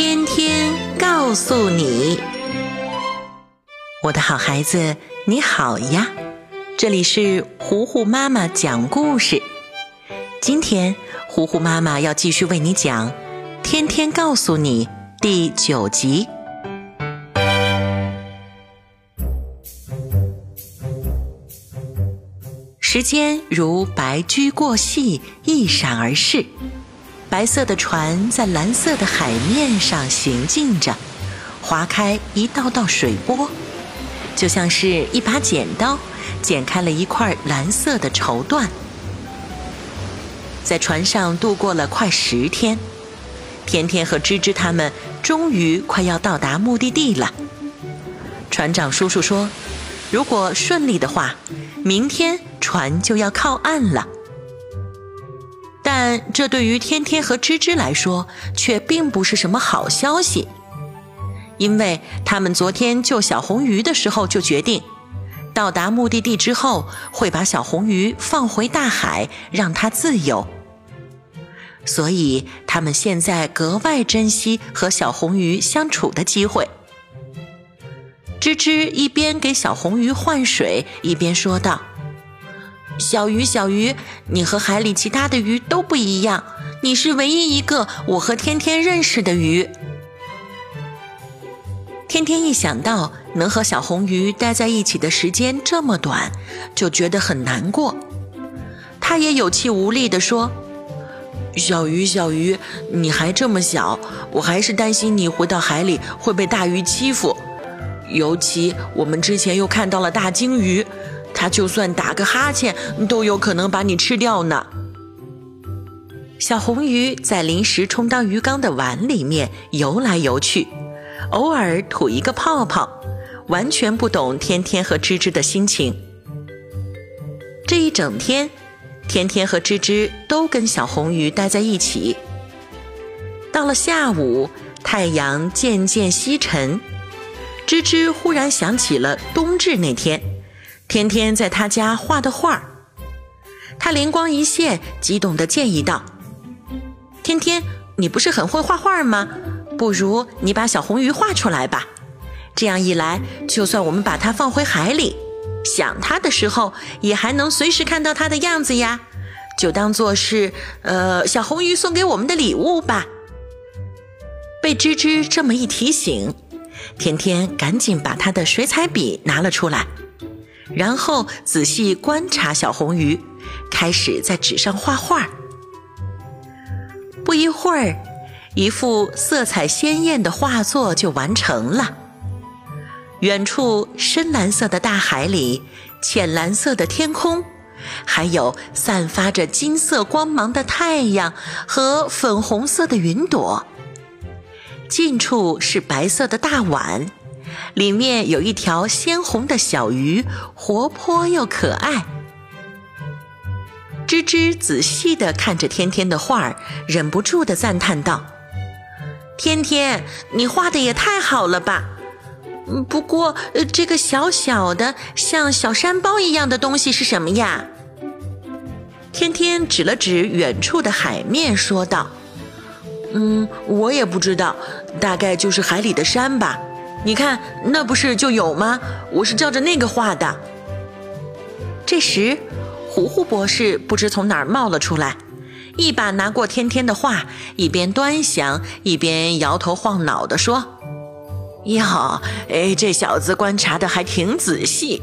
天天告诉你，我的好孩子，你好呀！这里是糊糊妈妈讲故事。今天，糊糊妈妈要继续为你讲《天天告诉你》第九集。时间如白驹过隙，一闪而逝。白色的船在蓝色的海面上行进着，划开一道道水波，就像是一把剪刀剪开了一块蓝色的绸缎。在船上度过了快十天，天天和芝芝他们终于快要到达目的地了。船长叔叔说：“如果顺利的话，明天船就要靠岸了。”但这对于天天和芝芝来说，却并不是什么好消息，因为他们昨天救小红鱼的时候就决定，到达目的地之后会把小红鱼放回大海，让它自由。所以他们现在格外珍惜和小红鱼相处的机会。芝芝一边给小红鱼换水，一边说道。小鱼，小鱼，你和海里其他的鱼都不一样，你是唯一一个我和天天认识的鱼。天天一想到能和小红鱼待在一起的时间这么短，就觉得很难过。他也有气无力地说：“小鱼，小鱼，你还这么小，我还是担心你回到海里会被大鱼欺负，尤其我们之前又看到了大鲸鱼。”它就算打个哈欠，都有可能把你吃掉呢。小红鱼在临时充当鱼缸的碗里面游来游去，偶尔吐一个泡泡，完全不懂天天和芝芝的心情。这一整天，天天和芝芝都跟小红鱼待在一起。到了下午，太阳渐渐西沉，芝芝忽然想起了冬至那天。天天在他家画的画，他灵光一现，激动地建议道：“天天，你不是很会画画吗？不如你把小红鱼画出来吧。这样一来，就算我们把它放回海里，想它的时候，也还能随时看到它的样子呀。就当做是，呃，小红鱼送给我们的礼物吧。”被芝芝这么一提醒，天天赶紧把他的水彩笔拿了出来。然后仔细观察小红鱼，开始在纸上画画。不一会儿，一幅色彩鲜艳的画作就完成了。远处深蓝色的大海里，浅蓝色的天空，还有散发着金色光芒的太阳和粉红色的云朵。近处是白色的大碗。里面有一条鲜红的小鱼，活泼又可爱。吱吱仔细地看着天天的画儿，忍不住地赞叹道：“天天，你画的也太好了吧！不过这个小小的像小山包一样的东西是什么呀？”天天指了指远处的海面，说道：“嗯，我也不知道，大概就是海里的山吧。”你看，那不是就有吗？我是照着那个画的。这时，糊糊博士不知从哪儿冒了出来，一把拿过天天的画，一边端详一边摇头晃脑地说：“哟，哎，这小子观察的还挺仔细，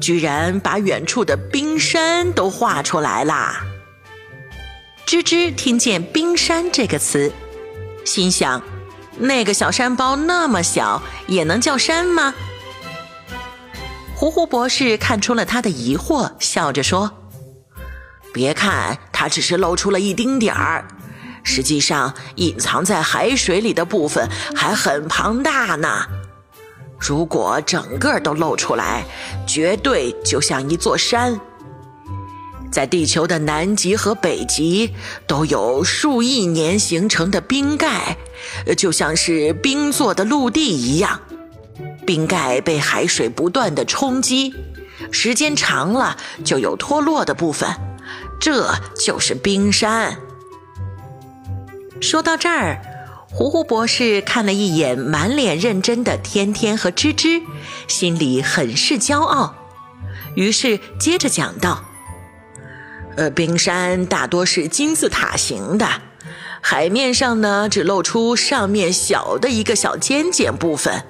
居然把远处的冰山都画出来啦！”吱吱听见“冰山”这个词，心想。那个小山包那么小，也能叫山吗？胡胡博士看出了他的疑惑，笑着说：“别看它只是露出了一丁点儿，实际上隐藏在海水里的部分还很庞大呢。如果整个都露出来，绝对就像一座山。在地球的南极和北极，都有数亿年形成的冰盖。”就像是冰做的陆地一样，冰盖被海水不断的冲击，时间长了就有脱落的部分，这就是冰山。说到这儿，糊糊博士看了一眼满脸认真的天天和吱吱，心里很是骄傲，于是接着讲道：“呃，冰山大多是金字塔形的，海面上呢只露出上面小的一个小尖尖部分，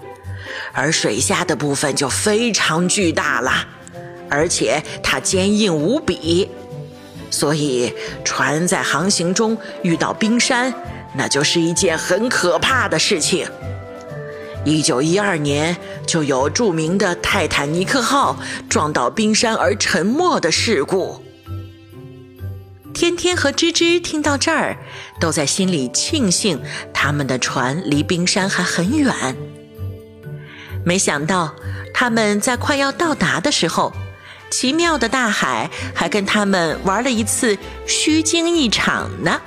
而水下的部分就非常巨大了，而且它坚硬无比，所以船在航行中遇到冰山。”那就是一件很可怕的事情。一九一二年就有著名的泰坦尼克号撞到冰山而沉没的事故。天天和吱吱听到这儿，都在心里庆幸他们的船离冰山还很远。没想到他们在快要到达的时候，奇妙的大海还跟他们玩了一次虚惊一场呢。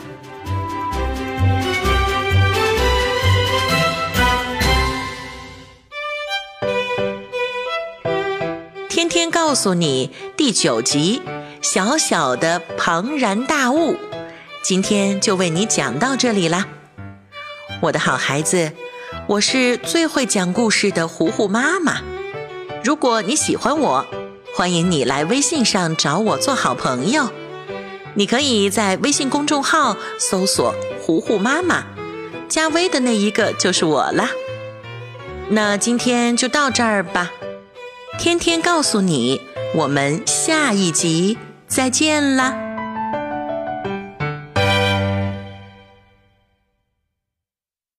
天天告诉你第九集小小的庞然大物，今天就为你讲到这里啦，我的好孩子，我是最会讲故事的糊糊妈妈。如果你喜欢我，欢迎你来微信上找我做好朋友。你可以在微信公众号搜索“糊糊妈妈”，加微的那一个就是我啦。那今天就到这儿吧。天天告诉你，我们下一集再见啦。